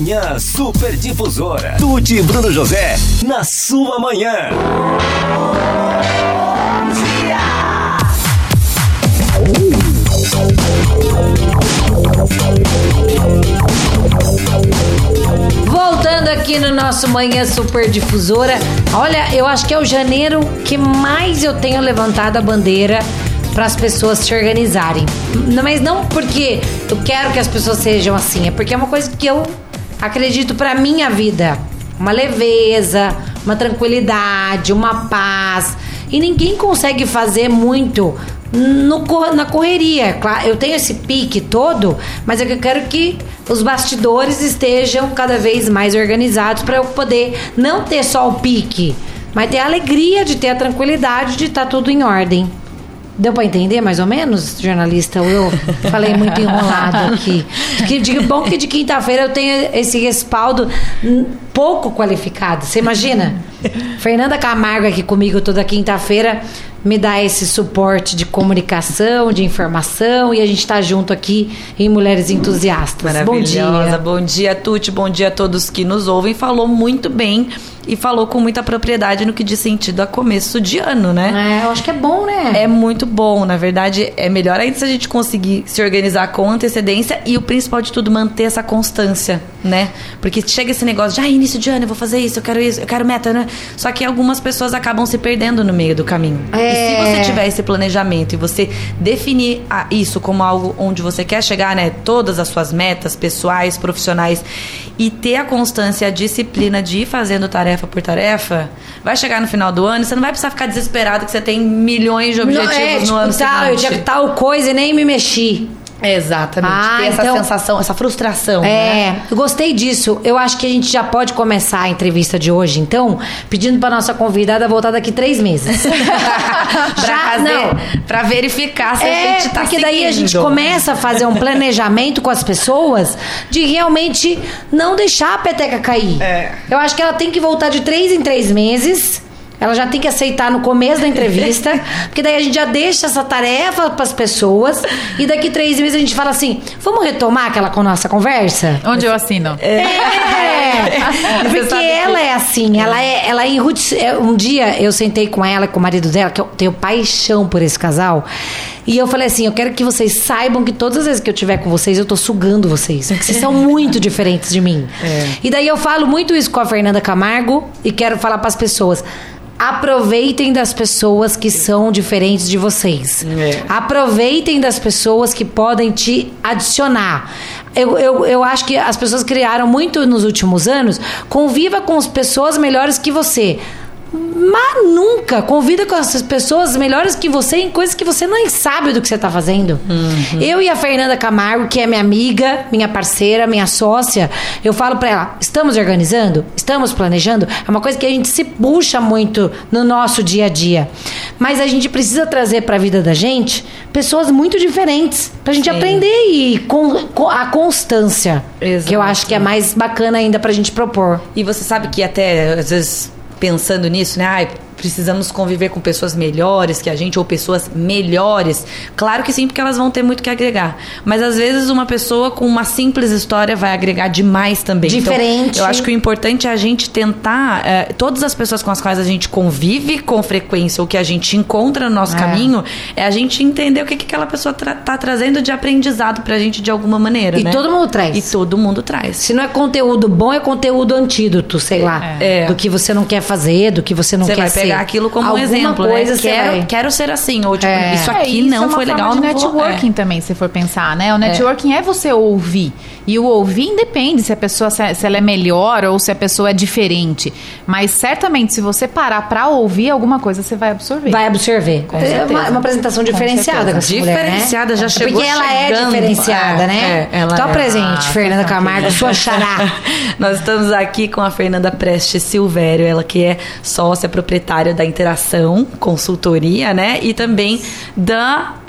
Manhã Super Difusora. Tuti e Bruno José, na sua manhã. Voltando aqui no nosso Manhã Super Difusora. Olha, eu acho que é o janeiro que mais eu tenho levantado a bandeira para as pessoas se organizarem. Mas não porque eu quero que as pessoas sejam assim, é porque é uma coisa que eu acredito para minha vida. Uma leveza, uma tranquilidade, uma paz. E ninguém consegue fazer muito no, na correria. Eu tenho esse pique todo, mas é eu quero que os bastidores estejam cada vez mais organizados para eu poder não ter só o pique, mas ter a alegria de ter a tranquilidade de estar tudo em ordem. Deu pra entender mais ou menos, jornalista? Eu falei muito enrolado aqui. Que bom que de quinta-feira eu tenho esse respaldo pouco qualificado. Você imagina? Fernanda Camargo aqui comigo toda quinta-feira me dá esse suporte de comunicação, de informação e a gente tá junto aqui em Mulheres Entusiastas. Bom Maravilhosa. dia. Bom dia, Tuti. Bom dia a todos que nos ouvem. Falou muito bem e falou com muita propriedade no que diz sentido a começo de ano, né? É, eu acho que é bom, né? É muito bom, na verdade, é melhor ainda se a gente conseguir se organizar com antecedência e o principal de tudo, manter essa constância, né? Porque chega esse negócio de, ah, de ano, eu vou fazer isso, eu quero isso, eu quero meta, né? Só que algumas pessoas acabam se perdendo no meio do caminho. É. E se você tiver esse planejamento e você definir a- isso como algo onde você quer chegar, né? Todas as suas metas pessoais, profissionais e ter a constância, a disciplina de ir fazendo tarefa por tarefa, vai chegar no final do ano e você não vai precisar ficar desesperado que você tem milhões de objetivos Não, é, no tipo, ano tal, eu seguinte. tinha tal coisa e nem me mexi. Exatamente. Ah, ter essa então- sensação, essa frustração. né? É, eu gostei disso. Eu acho que a gente já pode começar a entrevista de hoje, então, pedindo para nossa convidada voltar daqui três meses. pra, fazer, pra verificar se a É, gente tá porque daí a gente seguindo. começa a fazer um planejamento com as pessoas de realmente não deixar a peteca cair. É. Eu acho que ela tem que voltar de três em três meses. Ela já tem que aceitar no começo da entrevista, porque daí a gente já deixa essa tarefa para as pessoas e daqui três meses a gente fala assim: vamos retomar aquela com nossa conversa? Onde eu assino? É, Você porque sabe que- ela é assim, ela é, ela é é, Um dia eu sentei com ela, com o marido dela, que eu tenho paixão por esse casal. E eu falei assim: eu quero que vocês saibam que todas as vezes que eu estiver com vocês, eu tô sugando vocês. Porque vocês são muito diferentes de mim. E daí eu falo muito isso com a Fernanda Camargo e quero falar para as pessoas. Aproveitem das pessoas que são diferentes de vocês. É. Aproveitem das pessoas que podem te adicionar. Eu, eu, eu acho que as pessoas criaram muito nos últimos anos. Conviva com as pessoas melhores que você. Mas nunca convida com essas pessoas melhores que você em coisas que você nem sabe do que você está fazendo. Eu e a Fernanda Camargo, que é minha amiga, minha parceira, minha sócia, eu falo para ela: estamos organizando, estamos planejando. É uma coisa que a gente se puxa muito no nosso dia a dia. Mas a gente precisa trazer para a vida da gente pessoas muito diferentes para a gente Sim. aprender e com, com a constância, que eu Exato. acho que é mais bacana ainda para a gente propor. E você sabe que até, às vezes, pensando nisso, né? Ai, precisamos conviver com pessoas melhores que a gente ou pessoas melhores. Claro que sim, porque elas vão ter muito que agregar. Mas às vezes uma pessoa com uma simples história vai agregar demais também. Então, Diferente. eu acho que o importante é a gente tentar. eh, todas as pessoas com as quais a gente convive com frequência ou que a gente encontra no nosso É. caminho, é a gente entender o que, que aquela pessoa tra tá trazendo de aprendizado pra gente de alguma maneira. E né? todo mundo traz. E todo mundo traz. Se não é conteúdo bom, é conteúdo antídoto, sei lá. É. Do que você não quer fazer, do que você não Você quer ser. Pegar aquilo como um exemplo, coisa né? Quero, vai- quero ser assim, ou tipo, É. isso É, aqui isso não é uma foi forma legal, de não vou... networking é. também, se for pensar, né? O networking é. você ouvir. E o ouvir independe se a pessoa se ela é melhor ou se a pessoa é diferente. Mas certamente, se você parar pra ouvir alguma coisa, você vai absorver. Vai absorver. é certeza. uma, uma apresentação diferenciada com essa Diferenciada, mulher, né? já chegou Porque ela é chegando. diferenciada, É, né? é, ela é. presente, Ah, Fernanda Camargo, sua xará. Nós estamos aqui com a Fernanda Prestes Silvério, ela que é sócia proprietária da Interação Consultoria, né? E também da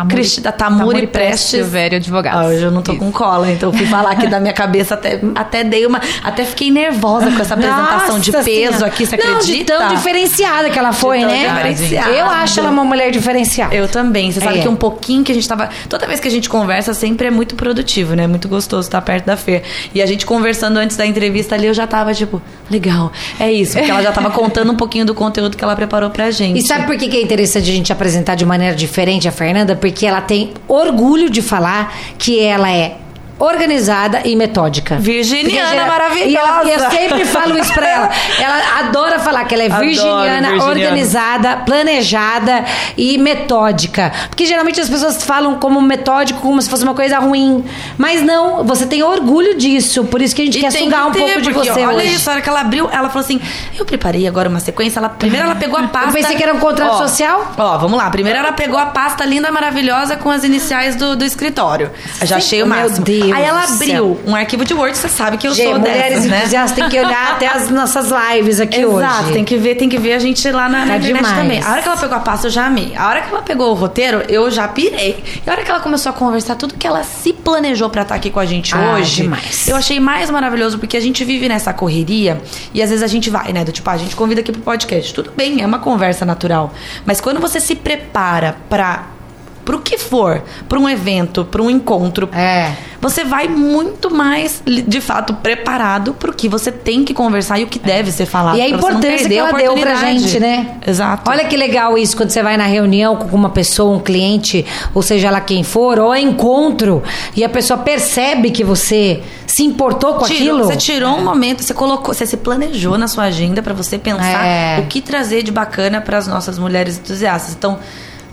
Tamuri, Cristi- da Tamuri Prestes. Silvério Advogados. Ah, hoje eu não tô com cola, então fui falar aqui da minha cabeça, até, até dei uma. Até fiquei nervosa com essa apresentação de Nossa peso Senhora. aqui, você Não, acredita? de tão diferenciada que ela foi, né? diferenciada. Eu acho ela uma mulher diferenciada. Eu também. Você sabe É. que um pouquinho que a gente tava. Toda vez que a gente conversa, sempre é muito produtivo, né? Muito gostoso estar perto da Fer. E a gente conversando antes da entrevista ali, eu já tava tipo, legal, é isso. Porque ela já tava contando um pouquinho do conteúdo que ela preparou pra gente. E sabe por que que é interessante a gente apresentar de maneira diferente a Fernanda? Porque ela tem orgulho de falar que ela é organizada e metódica. Virginiana maravilhosa. E ela- e eu sempre falo isso pra ela. Ela adora falar que ela é Adoro virginiana, virginiana. organizada, planejada e metódica. Porque geralmente as pessoas falam como metódico como se fosse uma coisa ruim. Mas não, você tem orgulho disso. Por isso que a gente E quer sugar que um ter, pouco de você olha hoje. isso, a hora que ela abriu, ela falou assim: Eu preparei agora uma sequência. Ela, primeiro ela pegou a pasta. pensei que era um contrato Ó, social. Ó, vamos lá. Primeiro ela pegou a pasta linda, maravilhosa com as iniciais do, do escritório. Eu já achei o Meu máximo. Deus Aí ela abriu um arquivo de Word, você sabe que eu Gente, sou mulheres dessas, né? entusiastas têm que olhar até as nossas lives aqui hoje. Exato, tem que ver, tem que ver a gente lá na, na Tá internet demais. também. A hora que ela pegou a pasta, eu já amei. A hora que ela pegou o roteiro, eu já pirei. E a hora que ela começou a conversar tudo que ela se planejou pra estar aqui com a gente Ah, hoje, demais. eu achei mais maravilhoso porque a gente vive nessa correria e às vezes a gente vai, né? Do tipo, ah, a gente convida aqui pro podcast. Tudo bem, é uma conversa natural. Mas quando você se prepara pra pro que for, pra um evento, pra um encontro, É. você vai muito mais, de fato, preparado pro que você tem que conversar e o que deve ser falado. E importância perder que ela deu pra gente, né? Exato. Olha que legal isso, quando você vai na reunião com uma pessoa, um cliente, ou seja lá quem for, ou a encontro, e a pessoa percebe que você se importou com Tirou- aquilo. Você tirou um momento, você colocou, você se planejou na sua agenda pra você pensar É. o que trazer de bacana para as nossas mulheres entusiastas. Então,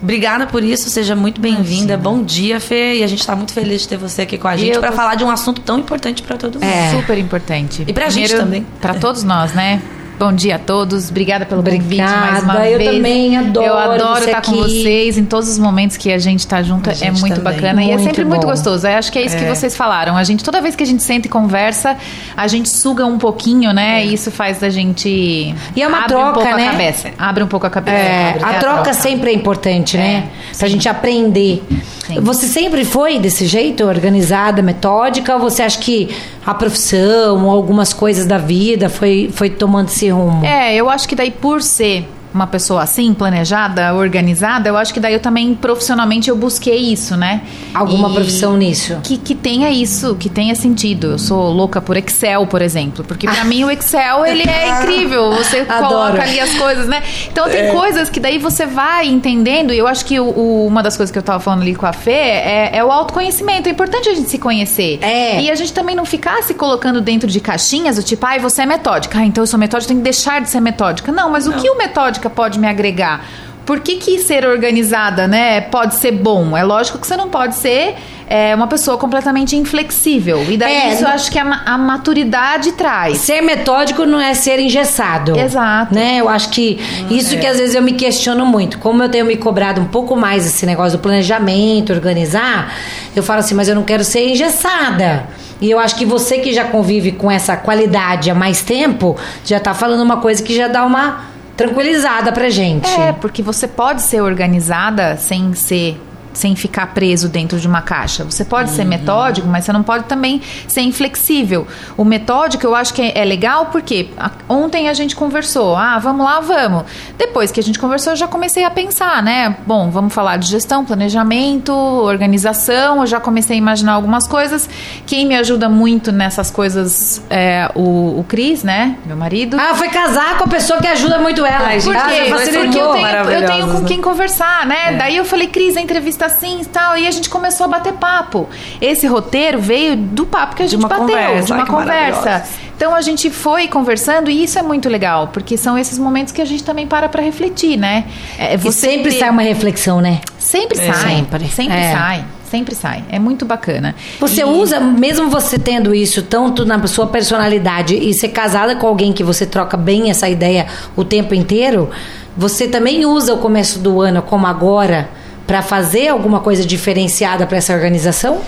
obrigada por isso, seja muito bem-vinda. Bom dia, Fê, e a gente tá muito feliz de ter você aqui com a gente pra tô- falar de um assunto tão importante pra todo mundo. É. Super importante. E pra gente também. Pra todos nós, né? Bom dia a todos. Obrigada pelo convite Obrigada, mais uma eu vez. também adoro Eu adoro estar com aqui. vocês em todos os momentos que a gente tá junto. A É gente muito também. bacana e é Muito sempre muito bom. gostoso. Eu acho que é isso que vocês falaram. A gente toda vez que a gente senta e conversa, a gente suga um pouquinho, né? E isso faz da gente E é uma abre um troca, pouco né? a cabeça. Abre um pouco a cabeça. É, Abre a troca sempre é importante, né? Pra gente aprender. Sim. Você sempre foi desse jeito, organizada, metódica, ou você acha que a profissão algumas coisas da vida foi, foi tomando esse rumo? É, eu acho que daí por ser uma pessoa assim, planejada, organizada, eu acho que daí eu também profissionalmente eu busquei isso, né? Alguma E- profissão nisso? Que, que tenha isso, que tenha sentido. Eu sou louca por Excel, por exemplo. Porque pra mim o Excel, ele é incrível. Você Adoro. coloca ali as coisas, né? Então tem coisas que daí você vai entendendo. E eu acho que o- o- uma das coisas que eu tava falando ali com a Fê é, é o autoconhecimento. É importante a gente se conhecer. É. E a gente também não ficar se colocando dentro de caixinhas, do tipo, ai, você é metódica. Ah, então eu sou metódica, tenho que deixar de ser metódica. Não, mas o que o metódica pode me agregar? Por que, que ser organizada, né, pode ser bom? É lógico que você não pode ser é, uma pessoa completamente inflexível. E daí É, isso eu acho que a, a maturidade traz. Ser metódico não é ser engessado. Exato. Né? Eu acho que isso que às vezes eu me questiono muito. Como eu tenho me cobrado um pouco mais esse negócio do planejamento, organizar, eu falo assim, mas eu não quero ser engessada. E eu acho que você que já convive com essa qualidade há mais tempo, já tá falando uma coisa que já dá uma tranquilizada pra gente. É, porque você pode ser organizada sem ser sem ficar preso dentro de uma caixa. Você pode ser metódico, mas você não pode também ser inflexível. O metódico eu acho que é, é legal porque ontem a gente conversou, ah, vamos lá, vamos. Depois que a gente conversou, eu já comecei a pensar, né? Bom, vamos falar de gestão, planejamento, organização. Eu já comecei a imaginar algumas coisas. Quem me ajuda muito nessas coisas é o, o Cris, né? Meu marido. Ah, foi casar com a pessoa que ajuda muito ela. Ai, gente, Por Ah, quê? facilitou. Porque eu tenho, eu tenho com quem conversar, né? Daí eu falei, Cris, a entrevista assim e tal. E a gente começou a bater papo. Esse roteiro veio do papo que a De gente bateu, conversa. de uma conversa. Então a gente foi conversando e isso é muito legal, porque são esses momentos que a gente também para pra refletir, né? É, E você sempre ter- sai uma reflexão, né? Sempre É. sai. Sempre. Sempre É. sai. Sempre sai. É muito bacana. Você E- usa, mesmo você tendo isso tanto na sua personalidade e ser casada com alguém que você troca bem essa ideia o tempo inteiro, você também usa o começo do ano como agora para fazer alguma coisa diferenciada para essa organização?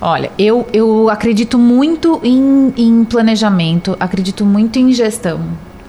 Olha, eu, eu acredito muito em, em planejamento, acredito muito em gestão.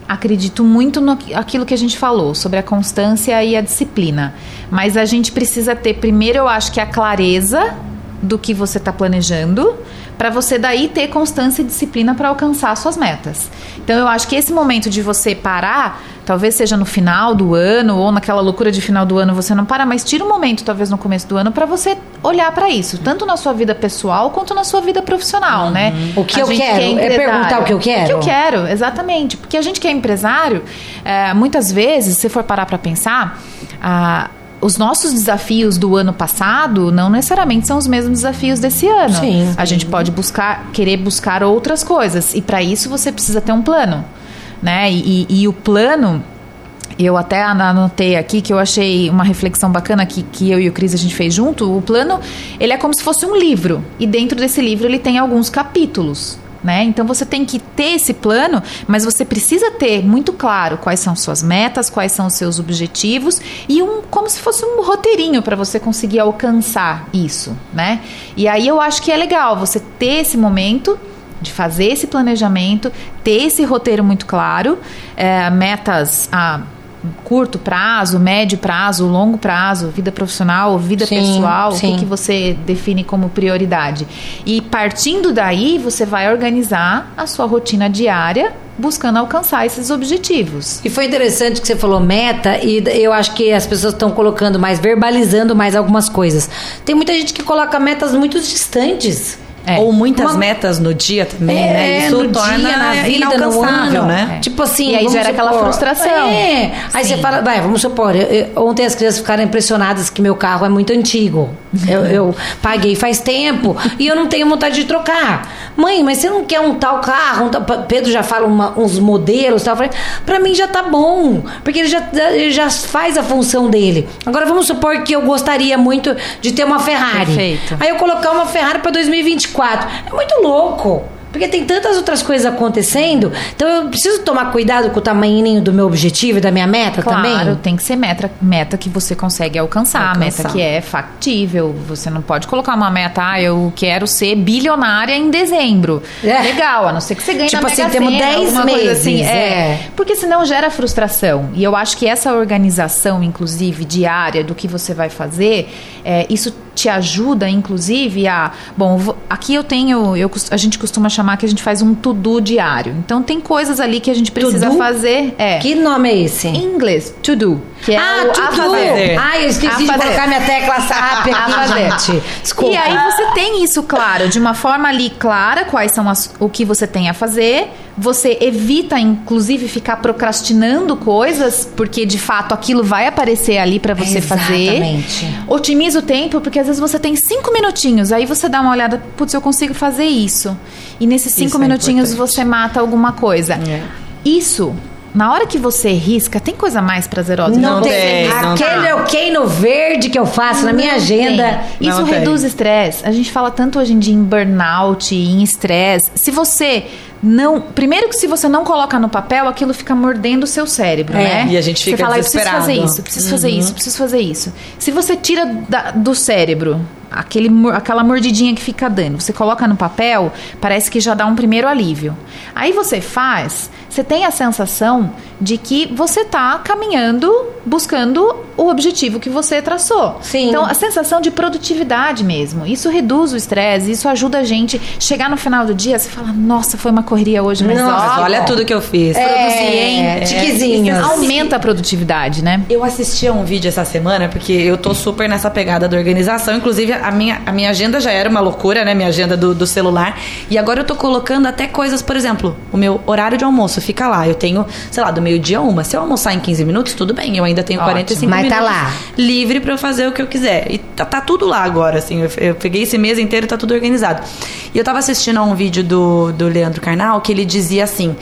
acredito muito no aquilo que a gente falou sobre a constância e a disciplina. Mas a gente precisa ter, primeiro, eu acho que a clareza do que você está planejando, para você daí ter constância e disciplina para alcançar suas metas. Então eu acho que esse momento de você parar, talvez seja no final do ano ou naquela loucura de final do ano você não para, mas tira um momento talvez no começo do ano para você olhar para isso, tanto na sua vida pessoal quanto na sua vida profissional, né? O que A eu quero, que é empresário- perguntar o que eu quero? O que eu quero, exatamente. Porque a gente que é empresário, é, muitas vezes, se for parar para pensar, ah, os nossos desafios do ano passado não necessariamente são os mesmos desafios desse ano. Sim. A gente pode buscar, querer buscar outras coisas. E para isso você precisa ter um plano. Né? E, e- e o plano. Eu até anotei aqui que eu achei uma reflexão bacana que, que eu e o Cris a gente fez junto. O plano, ele é como se fosse um livro. E dentro desse livro ele tem alguns capítulos. Né? Então você tem que ter esse plano, mas você precisa ter muito claro quais são suas metas, quais são os seus objetivos e um como se fosse um roteirinho para você conseguir alcançar isso, né? E aí eu acho que é legal você ter esse momento de fazer esse planejamento, ter esse roteiro muito claro, é, metas a curto prazo, médio prazo, longo prazo, vida profissional, vida Sim, pessoal, o sim. que, que você define como prioridade. E partindo daí, você vai organizar a sua rotina diária buscando alcançar esses objetivos. E foi interessante que você falou meta, e eu acho que as pessoas estão colocando mais, verbalizando mais algumas coisas. Tem muita gente que coloca metas muito distantes. É. Ou muitas Uma- metas no dia também, né? É, Isso no torna dia, na vida, no inalcançável, ano. né? É. Tipo assim, E aí gera aquela frustração. É. Aí Sim. você fala, vai, vamos supor, eu- eu- ontem as crianças ficaram impressionadas que meu carro é muito antigo. Eu, eu paguei faz tempo e eu não tenho vontade de trocar. Mãe, mas você não quer um tal carro? Um tal- Pedro já fala uma- uns modelos tal. Falei, pra mim já tá bom, porque ele já, ele já faz a função dele. Agora vamos supor que eu gostaria muito de ter uma Ferrari. Perfeito. Aí eu colocar uma Ferrari para 2024. É muito louco. Porque tem tantas outras coisas acontecendo. Então eu preciso tomar cuidado com o tamanhinho do meu objetivo e da minha meta Claro, também. tem que ser meta, meta que você consegue alcançar, Alcançar. meta que é factível. Você não pode colocar uma meta, ah, eu quero ser bilionária em dezembro. É. Legal, a não ser que você ganhe Tipo na assim, Mega temos Sena, 10 alguma coisa meses, assim. é. Porque senão gera frustração. E eu acho que essa organização, inclusive, diária do que você vai fazer, é, isso te ajuda, inclusive, a. Bom, aqui eu tenho. Eu, a gente costuma chamar que a gente faz um to-do diário. Então tem coisas ali que a gente precisa To-do? fazer. É. Que nome é esse? Em inglês, to do. Que é ah, o a tudo. fazer. Ah, eu esqueci A de fazer. colocar minha tecla SAP aqui, gente. Desculpa. E aí você tem isso claro, de uma forma ali clara, quais são as, o que você tem a fazer. Você evita, inclusive, ficar procrastinando coisas, porque de fato aquilo vai aparecer ali pra você Exatamente. fazer. Otimiza o tempo, porque às vezes você tem cinco minutinhos, aí você dá uma olhada, putz, eu consigo fazer isso. E nesses cinco Isso é minutinhos importante. você mata alguma coisa. É. Isso, na hora que você risca, tem coisa mais prazerosa Não, você tem. tem, não Aquele tem. ok no verde que eu faço na minha Não agenda. tem. Isso Não reduz estresse. A gente fala tanto hoje em dia em burnout, em estresse. Se você não. Primeiro que se você não coloca no papel, aquilo fica mordendo o seu cérebro, É. né? E a gente fica Você fala, eu preciso desesperado. fazer isso, preciso fazer Uhum. isso, preciso fazer isso. Se você tira da- do cérebro aquele, aquela mordidinha que fica dando, você coloca no papel, parece que já dá um primeiro alívio. Aí você faz, você tem a sensação de que você tá caminhando, buscando o objetivo que você traçou. Sim. Então, a sensação de produtividade mesmo. Isso reduz o estresse, isso ajuda a gente chegar no final do dia, você fala, nossa, foi uma correria hoje, mas Nossa, ó, Olha tudo que eu fiz. produzir, hein? É, tiquezinhos. aumenta a produtividade, né? Eu assisti a um vídeo essa semana, porque eu tô super nessa pegada da organização. Inclusive, a minha, a minha agenda já era uma loucura, né? Minha agenda do, do celular. E agora eu tô colocando até coisas, por exemplo, o meu horário de almoço fica lá. Eu tenho, sei lá, do meio-dia a uma. Se eu almoçar em 15 minutos, tudo bem. Eu ainda tenho Ótimo. 45 Mas tá minutos lá. livre pra eu fazer o que eu quiser. E tá, tá tudo lá agora, assim. Eu, eu peguei esse mês inteiro, tá tudo organizado. E eu tava assistindo a um vídeo do, do Leandro Carnal que ele dizia assim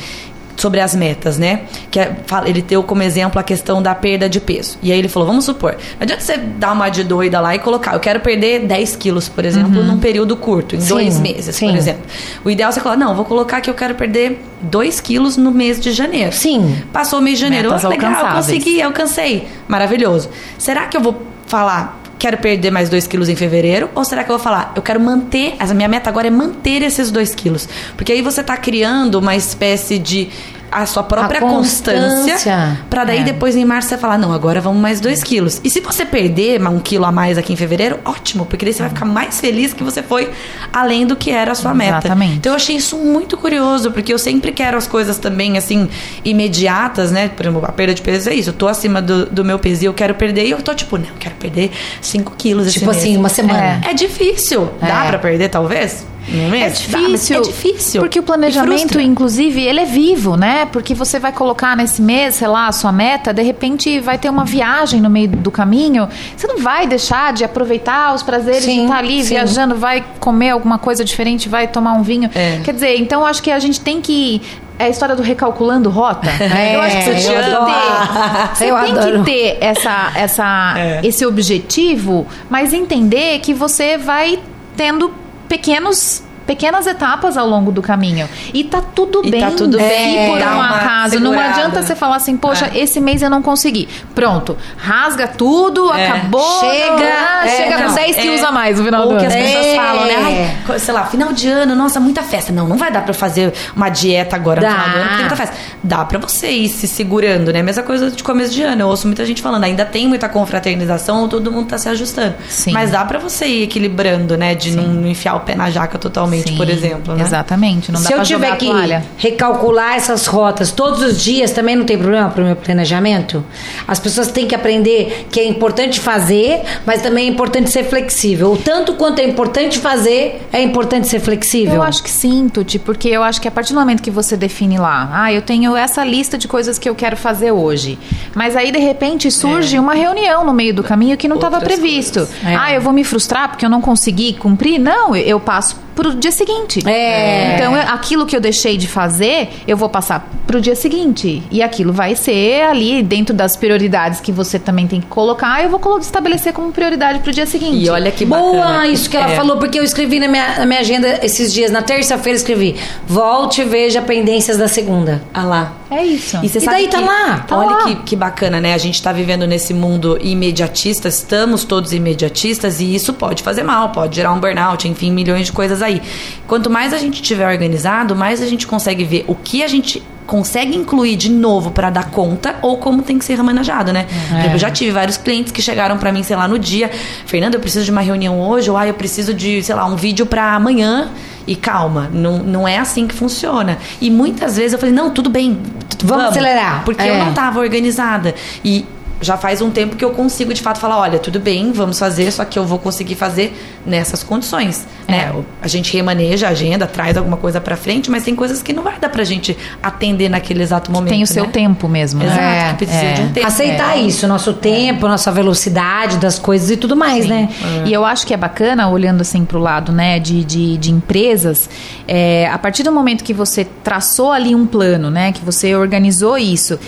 sobre as metas, né? Que é- ele deu como exemplo a questão da perda de peso. E aí ele falou: vamos supor, não adianta você dar uma de doida lá e colocar, eu quero perder 10 quilos, por exemplo, num período curto, em Sim, dois meses, sim. por exemplo. O ideal é você falar: não, vou colocar que eu quero perder 2 quilos no mês de janeiro. Sim. Passou o mês de janeiro, Metas oh, legal, consegui, alcancei. Maravilhoso. Será que eu vou falar, quero perder mais 2 quilos em fevereiro? Ou será que eu vou falar, eu quero manter, a minha meta agora é manter esses 2 quilos? Porque aí você tá criando uma espécie de a sua própria A constância. constância, pra daí É. depois em março você falar, não, agora vamos mais dois quilos. E se você perder um quilo a mais aqui em fevereiro, ótimo, porque daí você vai ficar mais feliz que você foi além do que era a sua meta. Exatamente. Então eu achei isso muito curioso, porque eu sempre quero as coisas também, assim, imediatas, né? Por exemplo, a perda de peso é isso. Eu tô acima do, do meu peso e eu quero perder, e eu tô tipo, não, eu quero perder 5 quilos Tipo mês. assim, uma semana. É difícil. Dá É. pra perder, talvez? No É? Dá, mas difícil. é difícil. Porque o planejamento, inclusive, ele é vivo, né? Porque você vai colocar nesse mês, sei lá, a sua meta, de repente vai ter uma viagem no meio do caminho. Você não vai deixar de aproveitar os prazeres de Sim, estar ali sim. viajando, vai comer alguma coisa diferente, vai tomar um vinho. É. Quer dizer, então acho que a gente tem que. É a história do recalculando rota. É, eu acho que você eu tinha que adoro. ter. Você Eu tem adoro. que ter essa, essa, É. esse objetivo, mas entender que você vai tendo pequenos pequenas etapas ao longo do caminho. E tá tudo E bem. tá tudo bem, por dá um acaso. Não segurada. adianta você falar assim, poxa, É. esse mês eu não consegui. Pronto, rasga tudo, É. acabou. Chega, ah, é, chega com não, 10 é. quilos a mais no final Ou do que ano. as pessoas É. falam, né? Ai, sei lá, final de ano, nossa, muita festa. Não, não vai dar pra fazer uma dieta agora Dá. no final do ano, porque tem muita festa. Dá pra você ir se segurando, né? Mesma coisa de começo de ano. Eu ouço muita gente falando, ainda tem muita confraternização, todo mundo tá se ajustando. Sim. Mas dá pra você ir equilibrando, né? De não, não enfiar o pé na jaca totalmente, Sim, por exemplo, né? Exatamente, não dá Se eu tiver que recalcular essas rotas todos os dias, também não tem problema para o meu planejamento? As pessoas têm que aprender que é importante fazer, mas também é importante ser flexível. O tanto quanto é importante fazer, é importante ser flexível. Eu acho que sim, Tuti, porque eu acho que a partir do momento que você define lá, ah, eu tenho essa lista de coisas que eu quero fazer hoje, mas aí de repente surge uma reunião no meio do caminho que não estava previsto. É. Ah, eu vou me frustrar porque eu não consegui cumprir? Não, eu passo pro dia seguinte. É. Então, eu- aquilo que eu deixei de fazer, eu vou passar pro dia seguinte. E aquilo vai ser ali dentro das prioridades que você também tem que colocar, eu vou estabelecer como prioridade pro dia seguinte. E olha que Boa bacana. isso que ela É. falou, porque eu escrevi na minha, na minha agenda esses dias. Na terça-feira escrevi: volte e veja pendências da segunda. Ah lá. É isso. E você E sabe daí tá que, lá, tá olha lá. Que, que bacana, né? A gente tá vivendo nesse mundo imediatista, estamos todos imediatistas e isso pode fazer mal, pode gerar um burnout, enfim, milhões de coisas aí. Quanto mais a gente tiver organizado, mais a gente consegue ver o que a gente consegue incluir de novo pra dar conta ou como tem que ser remanejado, né? Exemplo, Eu já tive vários clientes que chegaram pra mim, sei lá, no dia, Fernanda, eu preciso de uma reunião hoje, ou ah, eu preciso de, sei lá, um vídeo pra amanhã. E calma, não, não é assim que funciona. E muitas vezes eu falei, não, tudo bem, t- Vamos acelerar. Porque É. eu não estava organizada. E já faz um tempo que eu consigo de fato falar, olha, tudo bem, vamos fazer, só que eu vou conseguir fazer nessas condições, né? É. A gente remaneja a agenda, traz alguma coisa pra frente, mas tem coisas que não vai dar pra gente atender naquele exato momento, Tem o seu né? tempo mesmo, né? Exato, É, que precisa é. de um tempo. Aceitar É. isso, nosso tempo, nossa velocidade das coisas e tudo mais, né? E eu acho que é bacana, olhando assim pro lado né, de, de, de empresas, é, a partir do momento que você traçou ali um plano, né, que você organizou isso,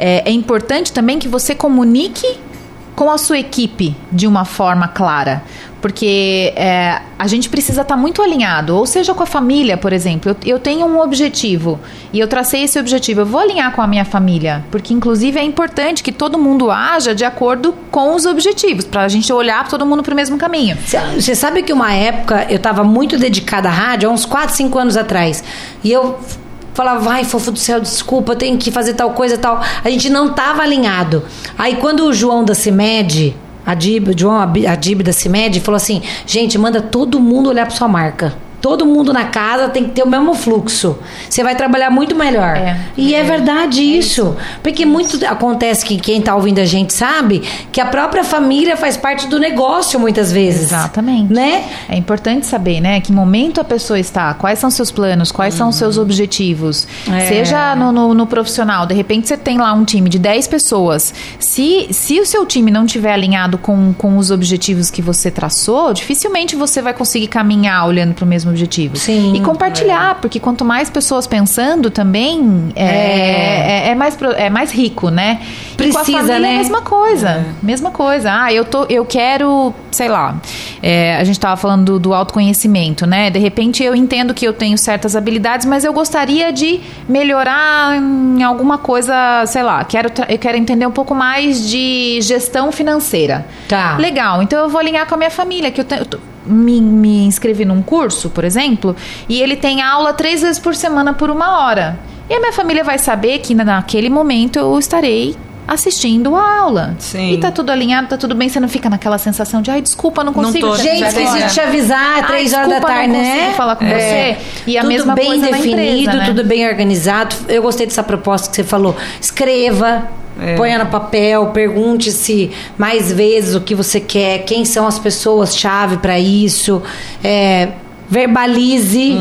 é, é importante também que você comunique com a sua equipe de uma forma clara. Porque é, a gente precisa estar muito alinhado, ou seja, com a família, por exemplo. Eu, eu tenho um objetivo e eu tracei esse objetivo. Eu vou alinhar com a minha família, porque inclusive é importante que todo mundo haja de acordo com os objetivos, para a gente olhar todo mundo para o mesmo caminho. Você sabe que uma época eu estava muito dedicada à rádio, há uns 4, 5 anos atrás. E eu falava, vai, fofo do céu, desculpa, tenho que fazer tal coisa tal. A gente não estava alinhado. Aí quando o João da CIMED, a Dib, João Adib da CIMED, falou assim: gente, manda todo mundo olhar para sua marca. Todo mundo na casa tem que ter o mesmo fluxo. Você vai trabalhar muito melhor. É. E é, verdade isso. Porque muito acontece que quem está ouvindo a gente sabe que a própria família faz parte do negócio muitas vezes. Exatamente. Né? É importante saber, né, que momento a pessoa está, quais são seus planos, quais são os seus objetivos. É. Seja no, no- no profissional, de repente você tem lá um time de 10 pessoas. Se, se o seu time não tiver alinhado com, com os objetivos que você traçou, dificilmente você vai conseguir caminhar olhando para o mesmo objetivo. Sim. E compartilhar, porque quanto mais pessoas pensando também, é, é. é mais, pro- é mais rico, né? E Precisa, né? É a mesma coisa. Mesma coisa. Ah, eu, tô, eu quero, sei lá. é, a gente estava falando do, do autoconhecimento, né? De repente eu entendo que eu tenho certas habilidades, mas eu gostaria de melhorar em alguma coisa, sei lá. Quero, eu quero entender um pouco mais de gestão financeira. Tá. Legal, então eu vou alinhar com a minha família, que eu, te- eu me, me inscrevi num curso, por exemplo, e ele tem aula três vezes por semana por uma hora. E a minha família vai saber que naquele momento eu estarei assistindo a aula. Sim. E tá tudo alinhado, tá tudo bem, você não fica naquela sensação de, ai, desculpa, não Não consigo tô, te Gente, esqueci de te avisar, Ai, três horas da tarde, não né? consigo falar com você. E a tudo mesma bem coisa na definido, empresa, né? tudo bem organizado. Eu gostei dessa proposta que você falou. Escreva, É. ponha no papel, pergunte-se mais vezes o que você quer, quem são as pessoas-chave para isso. É, verbalize,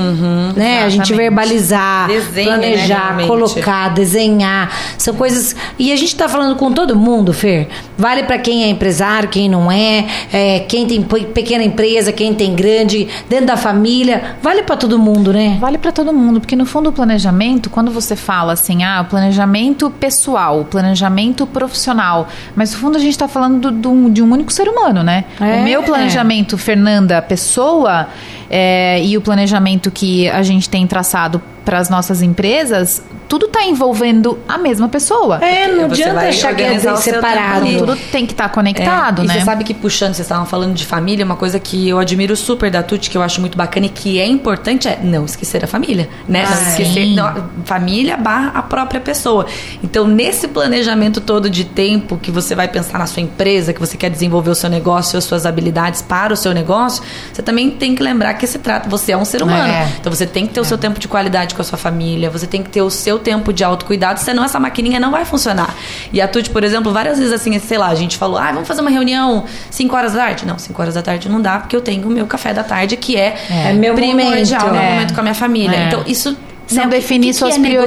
né? A gente exatamente. verbalizar, Desenhe, né, planejar, realmente. colocar, desenhar. São coisas. E a gente tá falando com todo mundo, Fer. Vale para quem é empresário, quem não é, é, quem tem pe- pequena empresa, quem tem grande, dentro da família. Vale para todo mundo, né? Vale para todo mundo, porque no fundo o planejamento, quando você fala assim, ah, o planejamento pessoal, o planejamento profissional, mas no fundo a gente está falando do- do- de um único ser humano, né? É. O meu planejamento, Fernanda, pessoa, é, e o planejamento que a gente tem traçado para as nossas empresas, tudo está envolvendo a mesma pessoa. É, não Você adianta vai achar que é seu separado. tempo Tudo tem que estar conectado, É, né? E você sabe que puxando, vocês estavam falando de família, uma coisa que eu admiro super da Tuti, que eu acho muito bacana e que é importante é não esquecer a família, né? não Ah, esquecer sim. não, família barra a própria pessoa. Então, nesse planejamento todo de tempo que você vai pensar na sua empresa, que você quer desenvolver o seu negócio, as suas habilidades para o seu negócio, você também tem que lembrar que se trata, você é um ser humano. É. Então você tem que ter o seu tempo de qualidade com a sua família, você tem que ter o seu tempo de autocuidado, senão essa maquininha não vai funcionar. E a Tuti, por exemplo, várias vezes assim, sei lá, a gente falou, ah, vamos fazer uma reunião 5 horas da tarde. Não, 5 horas da tarde não dá, porque eu tenho o meu café da tarde, que é, É meu primordial, momento. meu É. momento com a minha família. É. Então, isso. São né, que- definir que suas é negociável,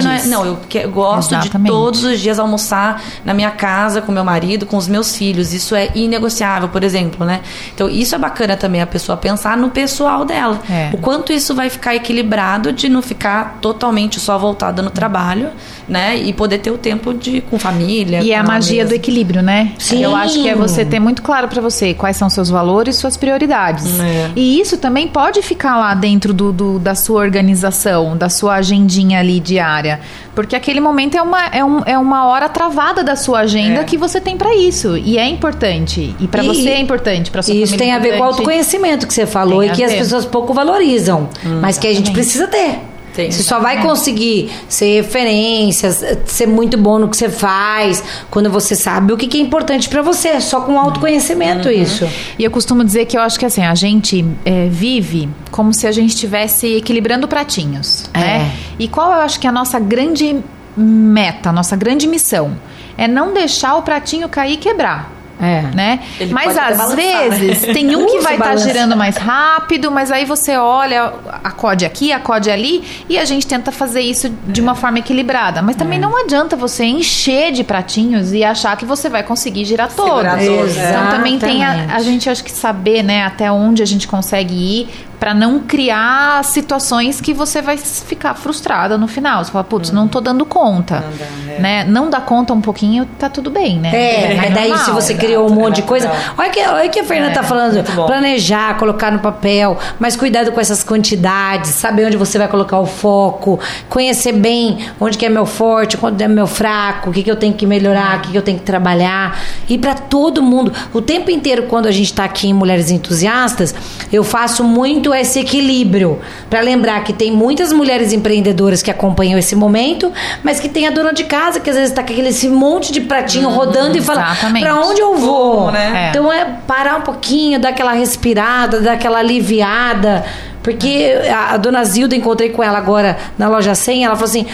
prioridades. Não, é- não, eu, que- eu gosto Exatamente. de todos os dias almoçar na minha casa, com meu marido, com os meus filhos. Isso é inegociável, por exemplo, né? Então, isso é bacana também, a pessoa pensar no pessoal dela. É. O quanto isso vai ficar equilibrado de não ficar totalmente só voltada no trabalho, né? E poder ter o tempo de com família. E é a com magia mesa. do equilíbrio, né? Sim. Eu acho que é você ter muito claro pra você quais são seus valores, suas prioridades. É. E isso também pode ficar lá dentro do, do- da sua organização, da sua agendinha ali diária. Porque aquele momento é uma, é um- é uma hora travada da sua agenda É. que você tem pra isso. E é importante. E pra E- você é importante, pra sua isso tem é a ver com o autoconhecimento que você falou Tem e que as pessoas pouco valorizam, mas que a gente precisa ter. Tem. Você só vai conseguir ser referências, ser muito bom no que você faz, quando você sabe o que que é importante pra você. Só com autoconhecimento isso. E eu costumo dizer que eu acho que assim, a gente é, vive como se a gente estivesse equilibrando pratinhos. É. Né? E qual eu acho que é a nossa grande meta, a nossa grande missão? É não deixar o pratinho cair e quebrar. É. Né? Ele Mas às balançar, né? vezes tem um que vai estar balança. girando mais rápido, mas aí você olha, acode aqui, acode ali, e a gente tenta fazer isso de uma forma equilibrada. Mas É. também não adianta você encher de pratinhos e achar que você vai conseguir girar todos. É. Então também tem a, a gente acho que saber, né, até onde a gente consegue ir pra não criar situações que você vai ficar frustrada no final. Você fala, putz, não tô dando conta. Não dá, é. né? Não dá conta um pouquinho, tá tudo bem, né? É, mas daí normal. se você criou um monte de coisa. Olha que, olha que a Fernanda É, tá falando, planejar, colocar no papel, mas cuidado com essas quantidades, saber onde você vai colocar o foco, conhecer bem onde que é meu forte, onde é meu fraco, o que, que eu tenho que melhorar, o que, que eu tenho que trabalhar. E pra todo mundo. O tempo inteiro, quando a gente tá aqui em Mulheres Entusiastas, eu faço muito esse equilíbrio. Pra lembrar que tem muitas mulheres empreendedoras que acompanham esse momento, mas que tem a dona de casa que às vezes tá com aquele esse monte de pratinho rodando e fala: pra onde eu vou? Como, né? É. Então é parar um pouquinho, dar aquela respirada, dar aquela aliviada. Porque a, a dona Zilda, encontrei com ela agora na loja 100, ela falou assim.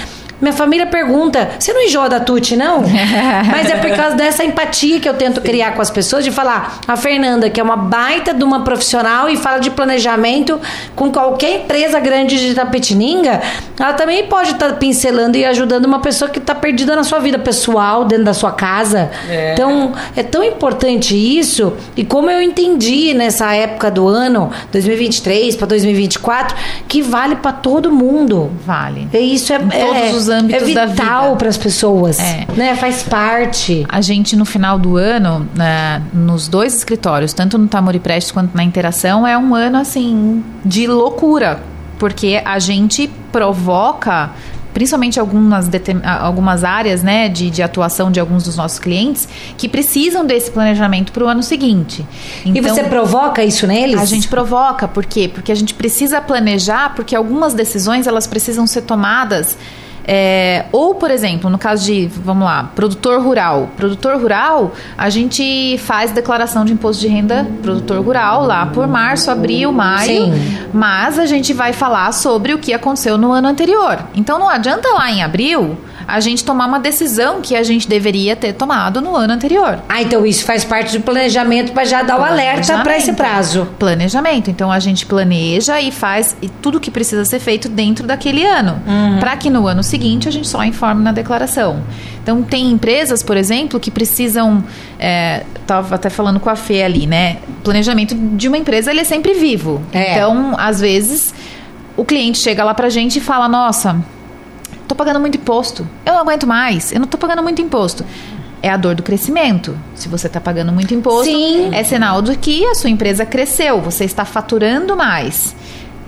Minha família pergunta: você não enjoa da Tuti, não? Mas é por causa dessa empatia que eu tento criar com as pessoas, de falar, a Fernanda, que é uma baita de uma profissional e fala de planejamento com qualquer empresa grande de Tapetininga, ela também pode estar pincelando e ajudando uma pessoa que está perdida na sua vida pessoal, dentro da sua casa. É. Então, é tão importante isso. E como eu entendi nessa época do ano, 2023 para 2024, que vale para todo mundo. Vale. E isso é, Em todos é, os âmbitos é da vital vida. para as pessoas, É. né? Faz parte. A gente, no final do ano, né, nos dois escritórios, tanto no Tamori Prestes quanto na Interação, é um ano, assim, de loucura. Porque a gente provoca, principalmente algumas, algumas áreas né, de, de atuação de alguns dos nossos clientes, que precisam desse planejamento para o ano seguinte. e você provoca isso neles? A gente provoca, por quê? Porque a gente precisa planejar, porque algumas decisões elas precisam ser tomadas É, ou, por exemplo, no caso de, vamos lá, produtor rural. Produtor rural, a gente faz declaração de imposto de renda produtor rural lá por março, abril, maio. Sim. Mas a gente vai falar sobre o que aconteceu no ano anterior. Então não adianta lá em abril a gente tomar uma decisão que a gente deveria ter tomado no ano anterior. Ah, então isso faz parte do planejamento para já dar o alerta para esse prazo. Planejamento. Então a gente planeja e faz tudo que precisa ser feito dentro daquele ano, Uhum. para que no ano seguinte a gente só informe na declaração. Então tem empresas, por exemplo, que precisam, é, tava até falando com a Fê ali, né? Planejamento de uma empresa ele é sempre vivo. É. Então às vezes o cliente chega lá pra gente e fala, nossa, tô pagando muito imposto. Eu não aguento mais. Eu não tô pagando muito imposto. É a dor do crescimento. Se você está pagando muito imposto, Sim. é sinal de que a sua empresa cresceu, você está faturando mais.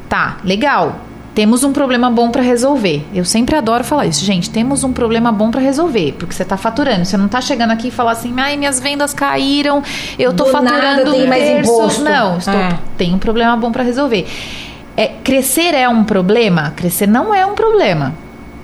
Tá, legal. Temos um problema bom para resolver. Eu sempre adoro falar isso, gente. Temos um problema bom para resolver, porque você está faturando. Você não está chegando aqui e falar assim, ai, minhas vendas caíram, eu tô Do nada faturando tem um mais terço." imposto. Não, estou, É. tem um problema bom para resolver. É, crescer é um problema? Crescer não é um problema.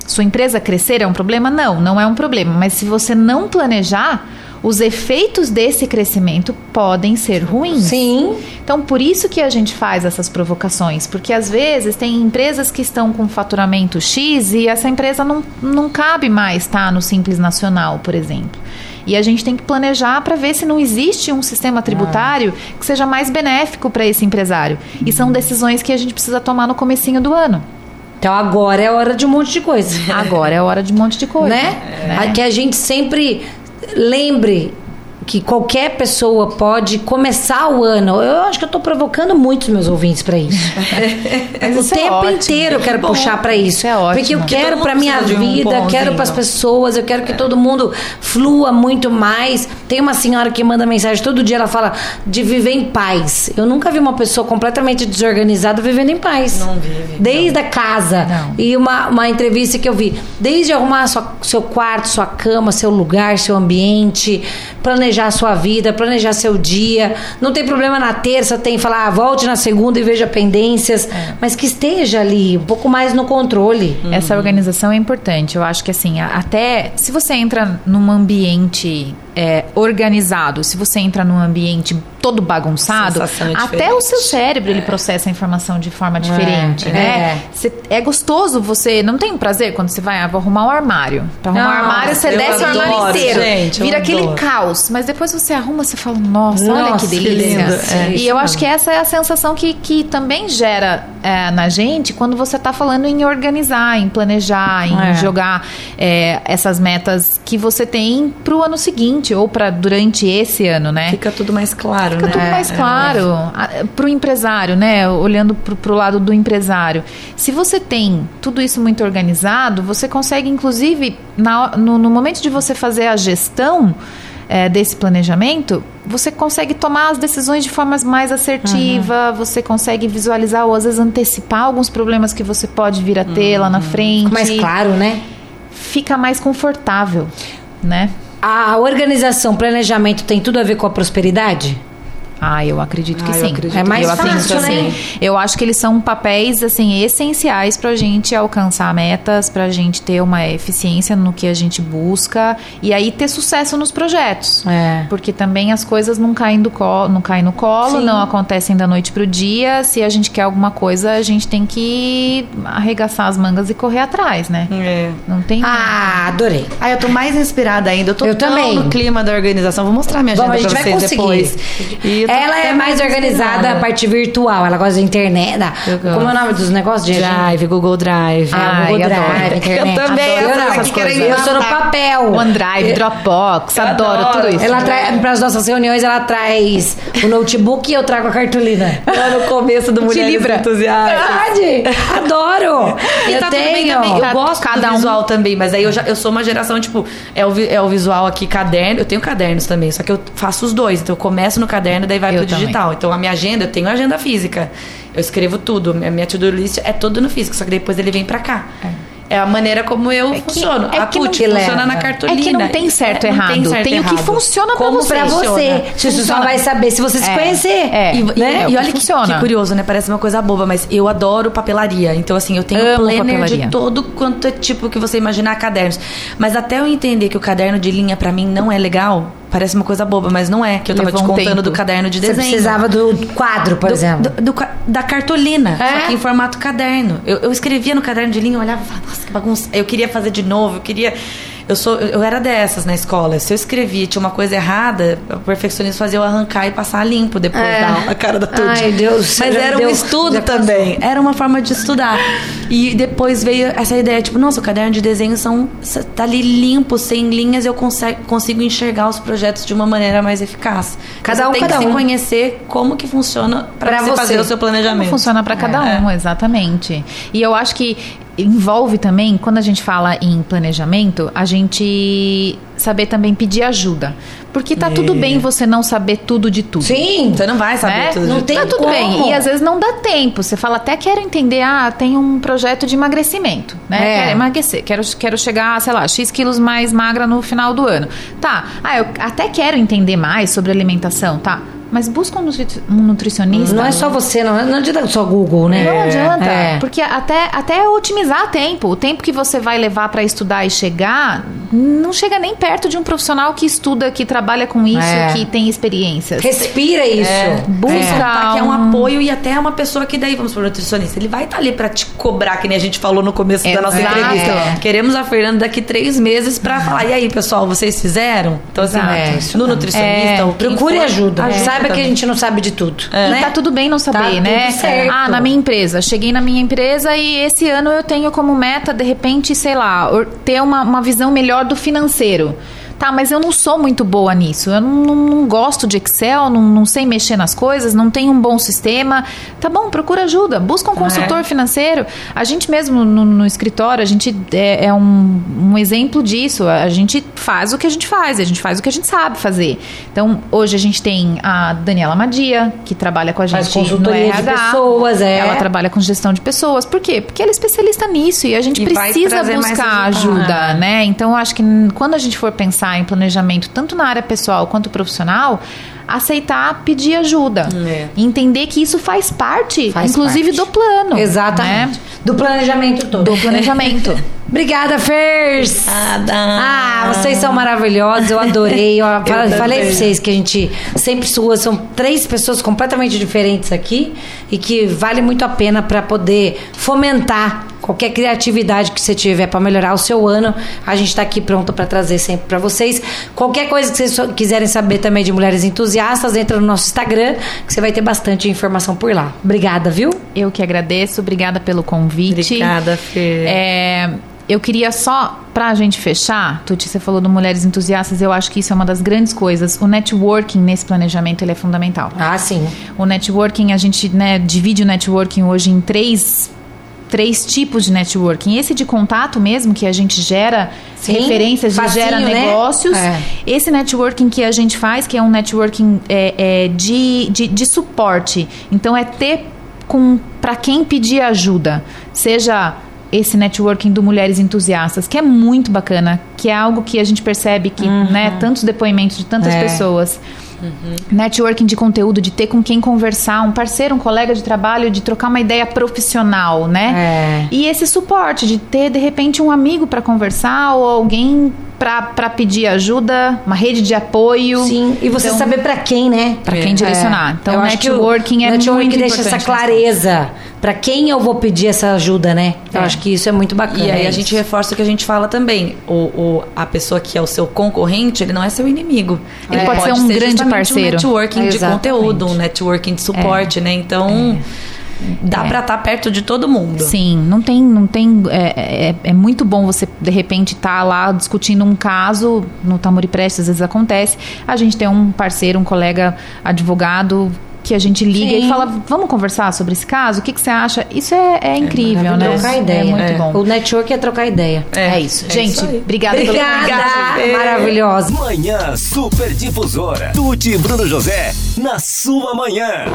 Sua empresa crescer é um problema? Não, não é um problema. Mas se você não planejar, os efeitos desse crescimento podem ser ruins. Sim. Então, por isso que a gente faz essas provocações, porque às vezes tem empresas que estão com faturamento X e essa empresa não, não cabe mais estar no Simples Nacional, por exemplo. E a gente tem que planejar para ver se não existe um sistema tributário que seja mais benéfico para esse empresário. E são decisões que a gente precisa tomar no comecinho do ano. Então agora é hora de um monte de coisa. Agora é hora de um monte de coisa. né? Que a gente sempre lembre que qualquer pessoa pode começar o ano. Eu acho que eu tô provocando muito os meus ouvintes para isso. O é tempo ótimo. inteiro eu quero bom. puxar para isso. É ótimo. Porque eu quero para minha um vida, empurrãozinho. quero para as pessoas, eu quero que todo mundo flua muito mais. Tem uma senhora que manda mensagem todo dia, ela fala de viver em paz. Eu nunca vi uma pessoa completamente desorganizada vivendo em paz. Não vive, Desde a casa. Não. E uma, uma entrevista que eu vi, desde arrumar sua- seu quarto, sua cama, seu lugar, seu ambiente, planejar a sua vida, planejar seu dia. Não tem problema na terça, tem falar, ah, volte na segunda e veja pendências, mas que esteja ali, um pouco mais no controle. Essa organização é importante. Eu acho que assim, até se você entra num ambiente é, organizado, se você entra num ambiente todo bagunçado, Sensação é até diferente. o seu cérebro ele processa a informação de forma diferente, é. né? Cê- é gostoso você. Não tem prazer quando você vai, ah, vou arrumar um armário. Pra arrumar um Nossa, armário, você desce o armário adoro, inteiro. gente, vira aquele adoro. caos. Mas depois você arruma, você fala, nossa, olha Nossa, que que delícia. lindo. É, e eu acho que essa é a sensação que, que também gera é, na gente quando você está falando em organizar, em planejar, em É. jogar é, essas metas que você tem para o ano seguinte ou para durante esse ano, né? Fica tudo mais claro, Fica né? tudo mais claro. Para o empresário, né? Olhando para o lado do empresário. Se você tem tudo isso muito organizado, você consegue, inclusive, na- no, no momento de você fazer a gestão é, desse planejamento, você consegue tomar as decisões de forma mais assertiva, você consegue visualizar ou às vezes antecipar alguns problemas que você pode vir a ter lá na frente. Mais claro, né? Fica mais confortável, né? A organização, planejamento tem tudo a ver com a prosperidade? Ah, eu acredito que Ah, eu sim. acredito É mais eu acredito fácil, que né? sim. Eu acho que eles são papéis assim essenciais para a gente alcançar metas, para a gente ter uma eficiência no que a gente busca e aí ter sucesso nos projetos. É. Porque também as coisas não caem do colo, não caem no colo, Sim. não acontecem da noite pro dia. Se a gente quer alguma coisa, a gente tem que arregaçar as mangas e correr atrás, né? É. Não tem. Ah, adorei. Ah, eu tô mais inspirada ainda. Eu tô Eu tão também. no clima da organização. Vou mostrar minha agenda Vamos, a gente pra vai vocês conseguir. depois. E Ela é mais organizada inspirada. a parte virtual. Ela gosta de internet. da-. Como é o nome dos negócios de? Drive, Google Drive. Ah, Google adoro. Drive, internet. Eu também, Adoro. eu sou Não, essa que quero Eu sou no papel. OneDrive, Dropbox, Eu adoro, adoro. tudo isso. Ela traz, para as nossas reuniões, ela traz o notebook e eu trago a cartolina. Lá no começo do Mulheres Libra. Entusiastas. Verdade! Adoro! E eu tá tudo bem tenho. também. Eu Tá- gosto cada do um- visual também, mas aí eu, já, eu sou uma geração, tipo, é o, é o visual aqui, caderno. Eu tenho cadernos também, só que eu faço os dois. Então eu começo no caderno, daí vai Eu pro também. digital. Então a minha agenda, eu tenho agenda física. Eu escrevo tudo. A minha to-do list é tudo no físico, só que depois ele vem pra cá. É a maneira como eu É que- funciono. é a que funciona leva. na É cartolina. É que não tem certo É, e não errado. certo Tem o que funciona Como você. pra você. Só vai saber se você se É, conhecer. é. E, né? e É olha que que, curioso, né? Parece uma coisa boba, mas eu adoro papelaria. Então, assim, eu tenho Amo planner papelaria. de todo quanto é tipo que você imaginar cadernos. Mas até eu entender que o caderno de linha pra mim não é legal, parece uma coisa boba, mas não é. Que eu tava Levou te um contando tempo. do caderno de Você desenho. precisava do quadro, por do, exemplo. do- do da cartolina, É? só que em formato caderno. Eu, eu escrevia no caderno de linha, eu olhava e falava, nossa, que bagunça. Eu queria fazer de novo, eu queria. Eu, sou, eu era dessas na escola. Se eu escrevia e tinha uma coisa errada, o perfeccionismo fazia eu arrancar e passar limpo depois É. da a cara da tudo. Ai, Deus, Mas era deu- um estudo também. Era uma forma de estudar. E depois veio essa ideia, tipo, nossa, o caderno de desenho são, tá ali limpo, sem linhas, eu consigo, consigo enxergar os projetos de uma maneira mais eficaz. Cada você um, tem cada que um. se conhecer como que funciona Pra para você, você. fazer o seu planejamento. Como funciona para cada É. um, exatamente. E eu acho que envolve também, quando a gente fala em planejamento, a gente saber também pedir ajuda. Porque tá tudo bem você não saber tudo de tudo. Sim. Você não vai saber né? tudo. Não de tem tá tudo como. bem. E às vezes não dá tempo. Você fala, até quero entender, ah, tem um projeto de emagrecimento, né? É. Quero emagrecer, quero, quero chegar, sei lá, X quilos mais magra no final do ano. Tá, ah, eu até quero entender mais sobre alimentação, tá? Mas busca um, nutri- um nutricionista. Não é só você, não, não adianta só Google, né? Não adianta, É. porque até, até otimizar tempo, o tempo que você vai levar para estudar e chegar, não chega nem perto de um profissional que estuda, que trabalha com isso, É. que tem experiências. Respira isso. É. Busca Sem contar que é um apoio e até uma pessoa que daí, vamos pro nutricionista, ele vai estar ali pra te cobrar, que nem a gente falou no começo da nossa Exato. entrevista. É. Queremos a Fernanda daqui três meses pra falar, e aí, pessoal, vocês fizeram? Então, assim. É, no nutricionista, É. Procure for, ajuda. Saiba que a gente não sabe de tudo. E né? tá tudo bem não saber, Tá né? Ah, na minha empresa. Cheguei na minha empresa e esse ano eu tenho como meta, de repente, sei lá, ter uma, uma visão melhor do financeiro. Tá, mas eu não sou muito boa nisso. Eu não, não- não gosto de Excel, não, não sei mexer nas coisas, não tenho um bom sistema. Tá bom, procura ajuda. Busca um consultor financeiro. A gente mesmo no, no escritório, a gente é, é um, um exemplo disso. A gente faz o que a gente faz, a gente faz o que a gente sabe fazer. Então, hoje a gente tem a Daniela Madia, que trabalha com a gente Faz consultoria no de RH. pessoas, é. Ela trabalha com gestão de pessoas. Por quê? Porque ela é especialista nisso e a gente E precisa buscar ajuda, né? Então, eu acho que quando a gente for pensar em planejamento, tanto na área pessoal quanto profissional, aceitar pedir ajuda. É. Entender que isso faz parte, Faz inclusive, parte. do plano. Exatamente. né? Do planejamento todo. Do planejamento. Obrigada, Fers. Ah, vocês são maravilhosos, eu adorei. Eu, falei também. pra vocês que a gente sempre sua, são três pessoas completamente diferentes aqui e que vale muito a pena para poder fomentar qualquer criatividade que você tiver para melhorar o seu ano. A gente tá aqui pronto para trazer sempre para vocês. Qualquer coisa que vocês quiserem saber também de mulheres entusiastas, entra no nosso Instagram, que você vai ter bastante informação por lá. Obrigada, viu? Eu que agradeço, obrigada pelo convite. Obrigada, Fê. É, eu queria só, pra gente fechar, Tuti, você falou do Mulheres Entusiastas, eu acho que isso é uma das grandes coisas. O networking nesse planejamento ele é fundamental. Ah, sim. O networking, a gente né, divide o networking hoje em três, três tipos de networking. Esse de contato mesmo, que a gente gera Sim, reférências, e facinho, gera né? negócios. É. Esse networking que a gente faz, que é um networking é, é, de, de, de suporte. Então, é ter com para quem pedir ajuda. Seja esse networking do Mulheres Entusiastas, que é muito bacana, que é algo que a gente percebe que, né, tantos depoimentos de tantas É. pessoas. Networking de conteúdo, de ter com quem conversar, um parceiro, um colega de trabalho, de trocar uma ideia profissional, né? É. E esse suporte, de ter de repente um amigo para conversar ou alguém para pedir ajuda, uma rede de apoio. Sim, e você Então, saber pra quem, né? Pra quem direcionar. Então, Eu acho que o networking é networking muito deixa essa importante clareza Pra quem eu vou pedir essa ajuda, né? Eu acho que isso é muito bacana. E aí a isso. gente reforça o que a gente fala também. O, o- a pessoa que é o seu concorrente, ele não é seu inimigo. Ele pode ser um grande justamente parceiro. Um networking de conteúdo, um networking de suporte, né? Então, dá É. pra estar perto de todo mundo. Sim, não tem, não tem. É, é, é muito bom você de repente estar lá discutindo um caso no Tamori Prestes, às vezes acontece. A gente tem um parceiro, um colega advogado que a gente liga Sim. e fala, vamos conversar sobre esse caso? O que, que você acha? Isso é, é incrível, né? Trocar ideia. É muito É. bom. O network é trocar ideia. É, isso. é gente, isso obrigada pelo Obrigada, Fê. maravilhosa. Manhã Super Difusora. Tuti e Bruno José na sua manhã.